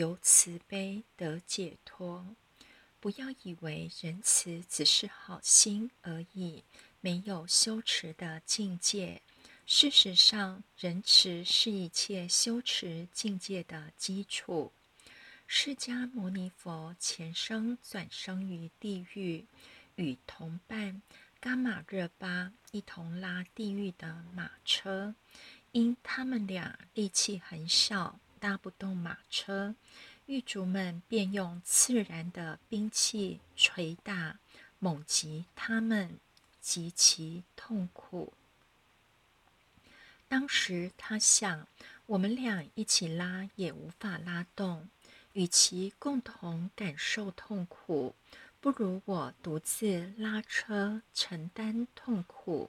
由慈悲得解脱。不要以为仁慈只是好心而已，没有修持的境界。事实上，仁慈是一切修持境界的基础。释迦牟尼佛前生转生于地狱，与同伴伽玛热巴一同拉地狱的马车。因他们俩力气很小，搭不动马车，狱卒们便用自然的兵器捶打、猛击他们，极其痛苦。当时他想，我们俩一起拉也无法拉动。与其共同感受痛苦，不如我独自拉车承担痛苦，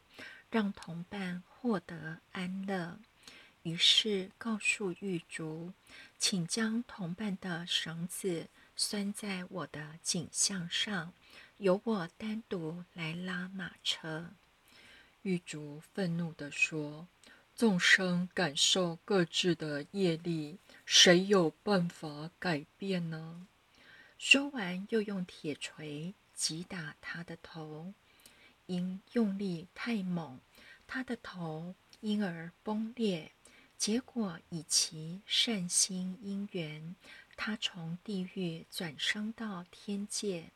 让同伴获得安乐。于是告诉狱卒，请将同伴的绳子拴在我的颈项上，由我单独来拉马车。狱卒愤怒地说：“众生感受各自的业力。”谁有办法改变呢？说完，又用铁锤击打他的头，因用力太猛，他的头因而崩裂。结果以其善心因缘，他从地狱转生到天界，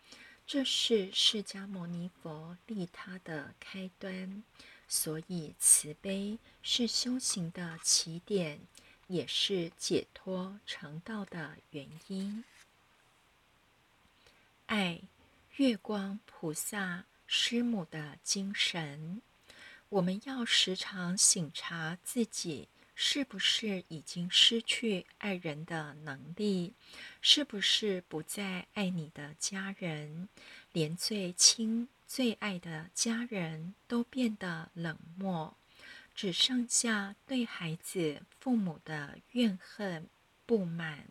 这是释迦牟尼佛利他的开端。所以，慈悲是修行的起点。也是解脱成道的原因。爱月光菩萨师母的精神，我们要时常醒察自己是不是已经失去爱人的能力，是不是不再爱你的家人，连最亲最爱的家人都变得冷漠。只剩下对孩子、父母的怨恨、不满。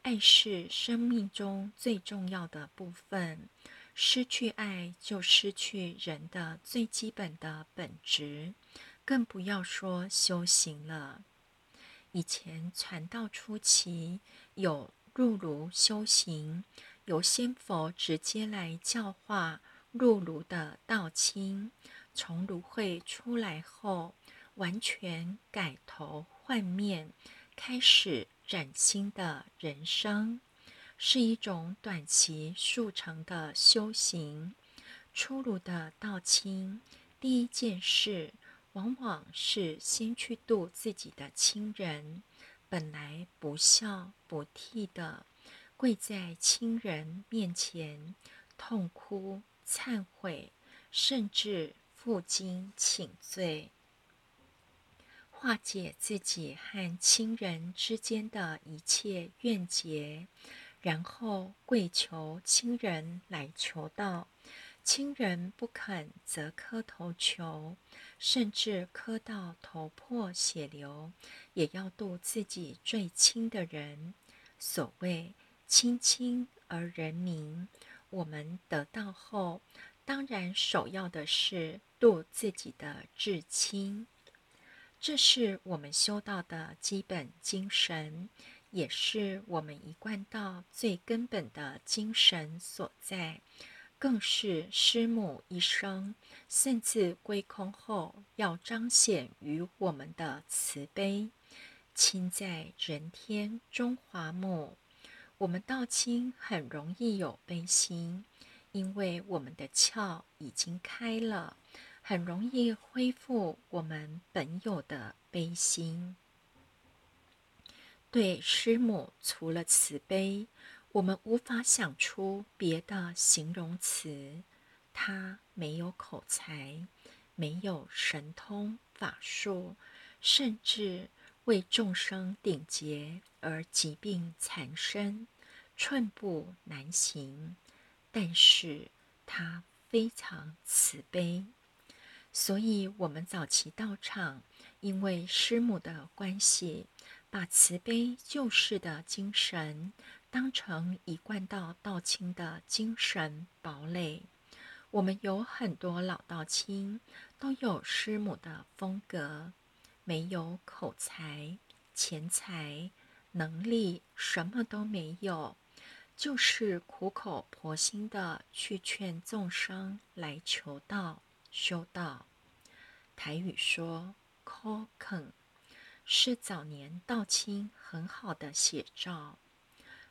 爱是生命中最重要的部分，失去爱就失去人的最基本的本质，更不要说修行了。以前传道初期，有入炉修行，由仙佛直接来教化入炉的道亲。从炉会出来后，完全改头换面，开始崭新的人生，是一种短期速成的修行。出炉的道亲，第一件事往往是先去度自己的亲人，本来不孝不悌的，跪在亲人面前痛哭忏悔，甚至。负荆请罪，化解自己和亲人之间的一切怨结，然后跪求亲人来求道。亲人不肯，则磕头求，甚至磕到头破血流，也要度自己最亲的人。所谓亲亲而人民，我们得到后。当然，首要的是度自己的至亲，这是我们修道的基本精神，也是我们一贯道最根本的精神所在，更是师母一生甚至归空后要彰显于我们的慈悲。亲在人天中华母，我们道亲很容易有悲心。因为我们的窍已经开了，很容易恢复我们本有的悲心。对师母，除了慈悲，我们无法想出别的形容词。他没有口才，没有神通法术，甚至为众生顶劫而疾病缠身，寸步难行。但是他非常慈悲，所以我们早期道场因为师母的关系，把慈悲救世的精神当成一贯道道亲的精神堡垒。我们有很多老道亲都有师母的风格，没有口才、钱财、能力什么都没有，就是苦口婆心的去劝众生来求道、修道。台语说“ call 肯”，是早年道亲很好的写照。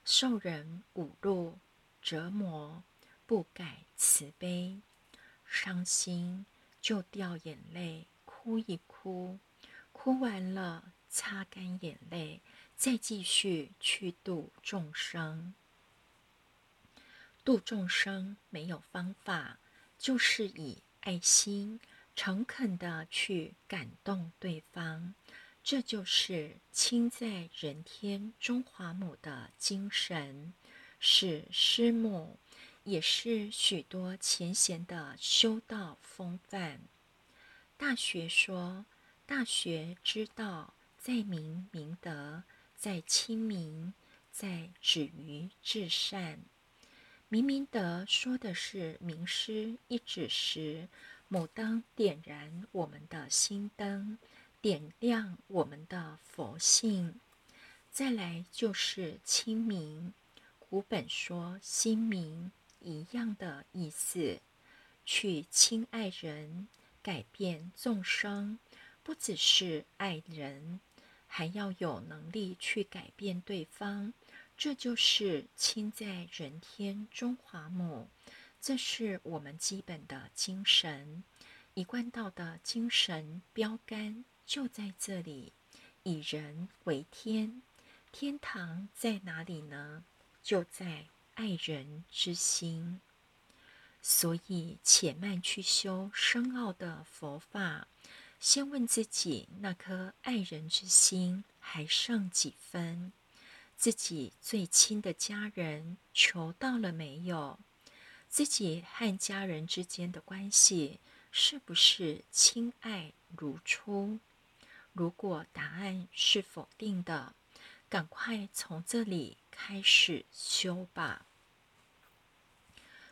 受人侮辱、折磨，不改慈悲，伤心就掉眼泪，哭一哭，哭完了擦干眼泪，再继续去度众生。度众生没有方法，就是以爱心。诚恳的去感动对方，这就是亲在人天中华母的精神，是师母，也是许多前贤的修道风范。大学说，大学之道，在明明德，在亲民，在止于至善。明明德说的是名师一指时。牡灯点燃我们的心灯，点亮我们的佛性。再来就是清明，古本说心明一样的意思，去亲爱人，改变众生，不只是爱人，还要有能力去改变对方。这就是亲在人天中华母。这是我们基本的精神，一贯道的精神标杆就在这里。以人为天，天堂在哪里呢？就在爱人之心。所以，且慢去修深奥的佛法，先问自己那颗爱人之心还剩几分？自己最亲的家人求到了没有？自己和家人之间的关系是不是亲爱如初？如果答案是否定的，赶快从这里开始修吧。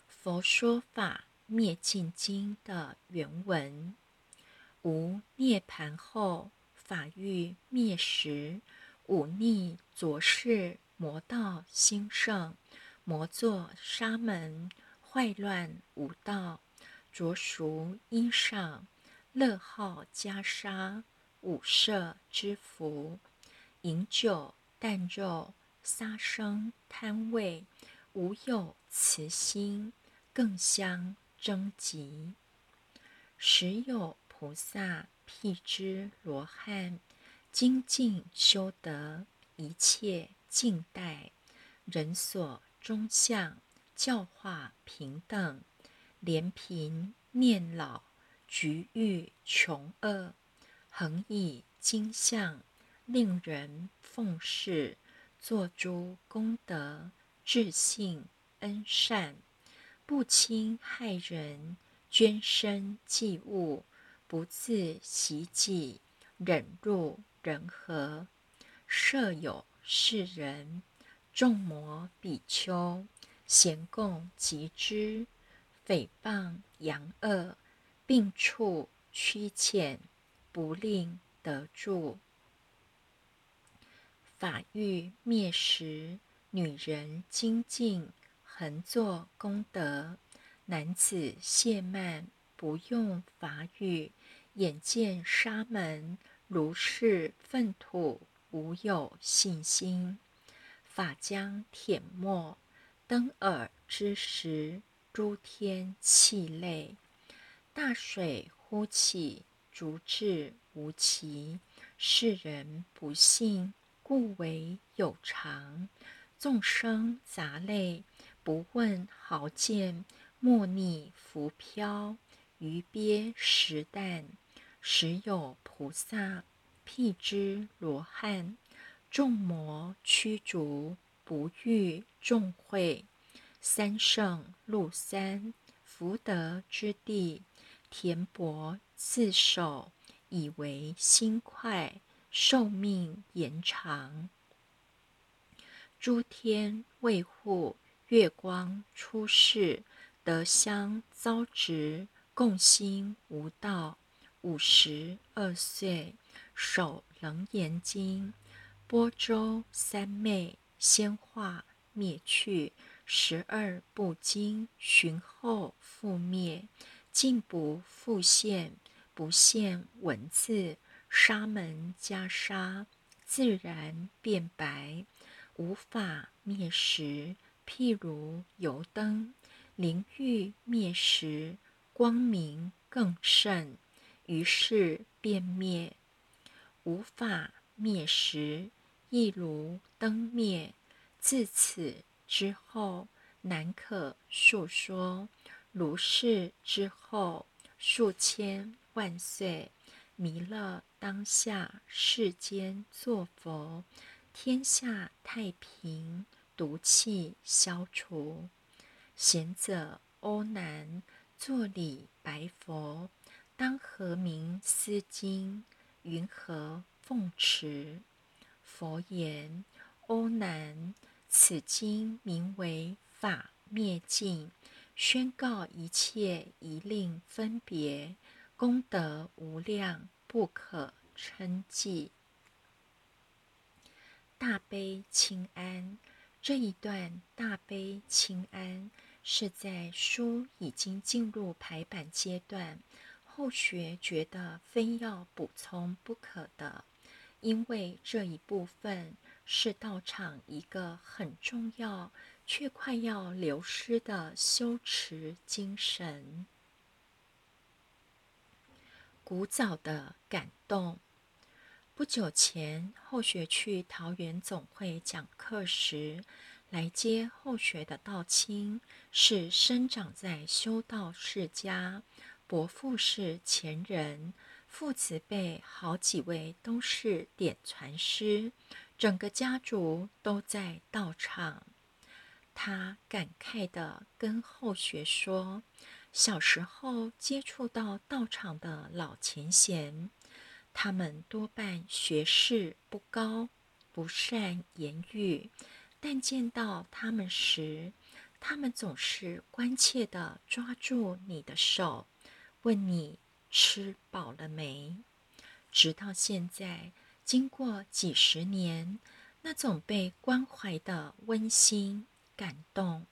佛说法灭尽经的原文：无涅盘后，法欲灭时，忤逆浊世魔道兴盛，魔作沙门。坏乱无道，着俗衣裳，乐好袈裟，五色之福，饮酒啖肉，杀生贪味，无有慈心，更相争极。时有菩萨辟支罗汉，精进修德，一切尽待，人所中相。教化平等，怜贫念老，局欲穷恶，恒以金相，令人奉事，做诸功德，至信恩善，不侵害人，捐身济物，不自习己，忍辱人和，设有世人，众魔比丘。咸共极之，诽谤扬恶，病处屈欠，不令得住。法欲灭时，女人精进，恒作功德；男子懈慢，不用法语，眼见沙门如是粪土，无有信心，法将舔没。登耳之时，诸天泣泪；大水忽起，逐至无期。世人不信，故为有常。众生杂类，不问豪贱，莫逆浮漂，鱼鳖食啖。时有菩萨辟之罗汉，众魔驱逐。不遇众会，三圣入三福德之地，田伯自守，以为心快，寿命延长。诸天卫护，月光出世，德香遭植，共心无道。五十二岁，守楞严经，波州三昧先化灭去，十二不经寻后复灭，竟不复现，不现文字，沙门袈裟自然变白，无法灭时，譬如油灯，灵欲灭时，光明更甚，于是变灭，无法灭时。亦如灯灭，自此之后难可述说。如是之后，数千万岁，弥勒当下世间作佛，天下太平，毒气消除。贤者欧难作礼白佛，当何名思经？云何奉持？佛言：“欧难，此经名为法灭尽，宣告一切一令分别，功德无量，不可称计。”大悲清安这一段，大悲清安是在书已经进入排版阶段，后学觉得非要补充不可的。因为这一部分是道场一个很重要却快要流失的修持精神。古早的感动。不久前，后学去桃园总会讲课时，来接后学的道亲是生长在修道世家，伯父是前人。父子辈好几位都是点传师，整个家族都在道场。他感慨地跟后学说：“小时候接触到道场的老前贤，他们多半学识不高，不善言语，但见到他们时，他们总是关切地抓住你的手，问你。”吃饱了没？直到现在，经过几十年，那种被关怀的温馨感动，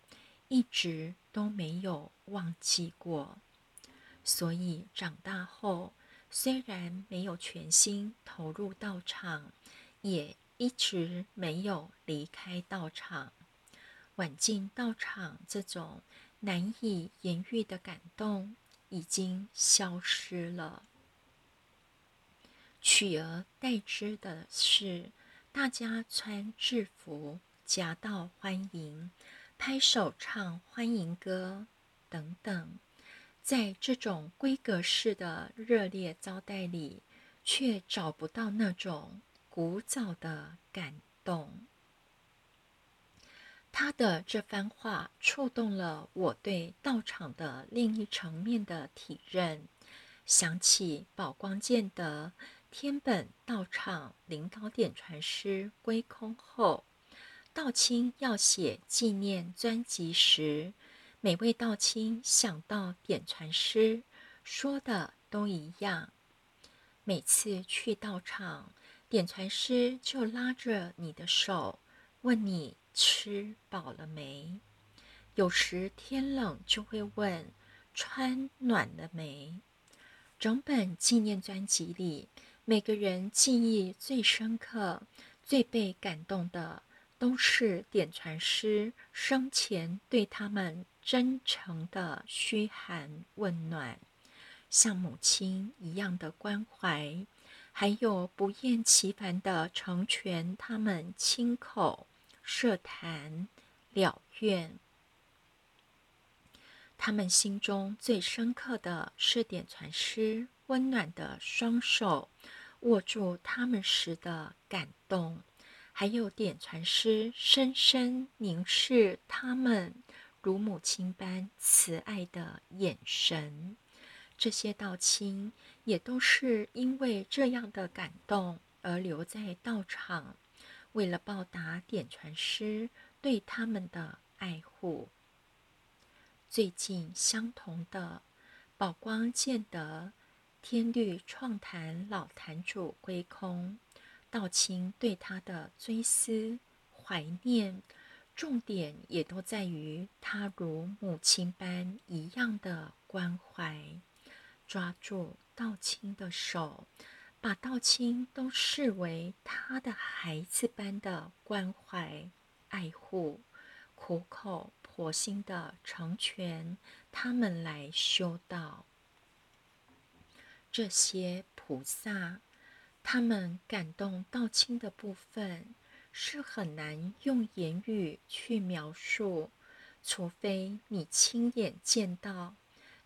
一直都没有忘记过。所以长大后，虽然没有全心投入道场，也一直没有离开道场。晚进道场，这种难以言喻的感动。已经消失了，取而代之的是大家穿制服夹道欢迎，拍手唱欢迎歌等等。在这种规格式的热烈招待里，却找不到那种古早的感动。他的这番话触动了我对道场的另一层面的体认。想起宝光剑的天本道场领导点传师归空后，道清要写纪念专辑时，每位道清想到点传师说的都一样。每次去道场，点传师就拉着你的手，问你。吃饱了没？有时天冷就会问穿暖了没。整本纪念专辑里，每个人记忆最深刻、最被感动的，都是点传师生前对他们真诚的嘘寒问暖，像母亲一样的关怀，还有不厌其烦的成全他们亲口。设坛了愿，他们心中最深刻的是点传师温暖的双手握住他们时的感动，还有点传师深深凝视他们如母亲般慈爱的眼神。这些道亲也都是因为这样的感动而留在道场。为了报答点传师对他们的爱护，最近相同的宝光见得天律创坛老坛主归空，道清对他的追思怀念，重点也都在于他如母亲般一样的关怀，抓住道清的手，把道清都视为他的孩子般的关怀爱护，苦口婆心的成全他们来修道。这些菩萨。他们感动道亲的部分是很难用言语去描述，除非你亲眼见到，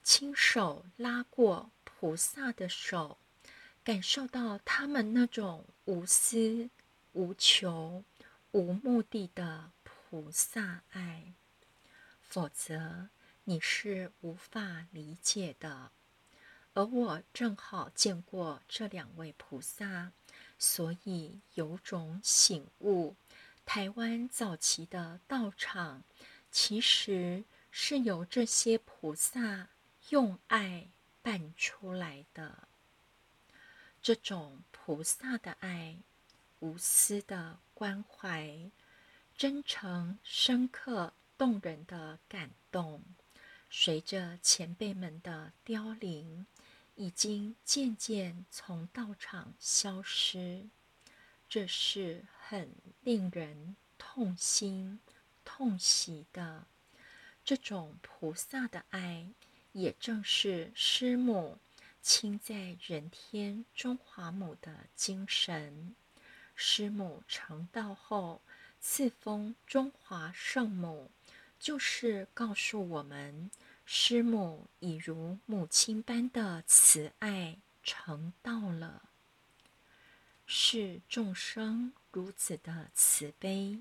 亲手拉过菩萨的手，感受到他们那种无私、无求、无目的的菩萨爱，否则你是无法理解的。而我正好见过这两位菩萨，所以有种醒悟：台湾早期的道场，其实是由这些菩萨用爱办出来的。这种菩萨的爱，无私的关怀，真诚、深刻、动人的感动，随着前辈们的凋零。已经渐渐从道场消失，这是很令人痛心痛惜的。这种菩萨的爱，也正是师母亲在人天中华母的精神。师母成道后赐封中华圣母，就是告诉我们。师母已如母亲般的慈爱成道了，是众生如此的慈悲，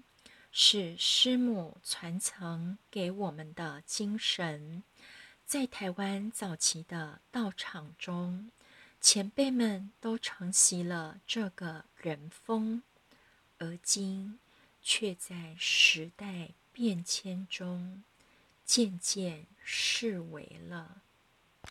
是师母传承给我们的精神。在台湾早期的道场中，前辈们都承袭了这个人风，而今却在时代变迁中。渐渐视为了。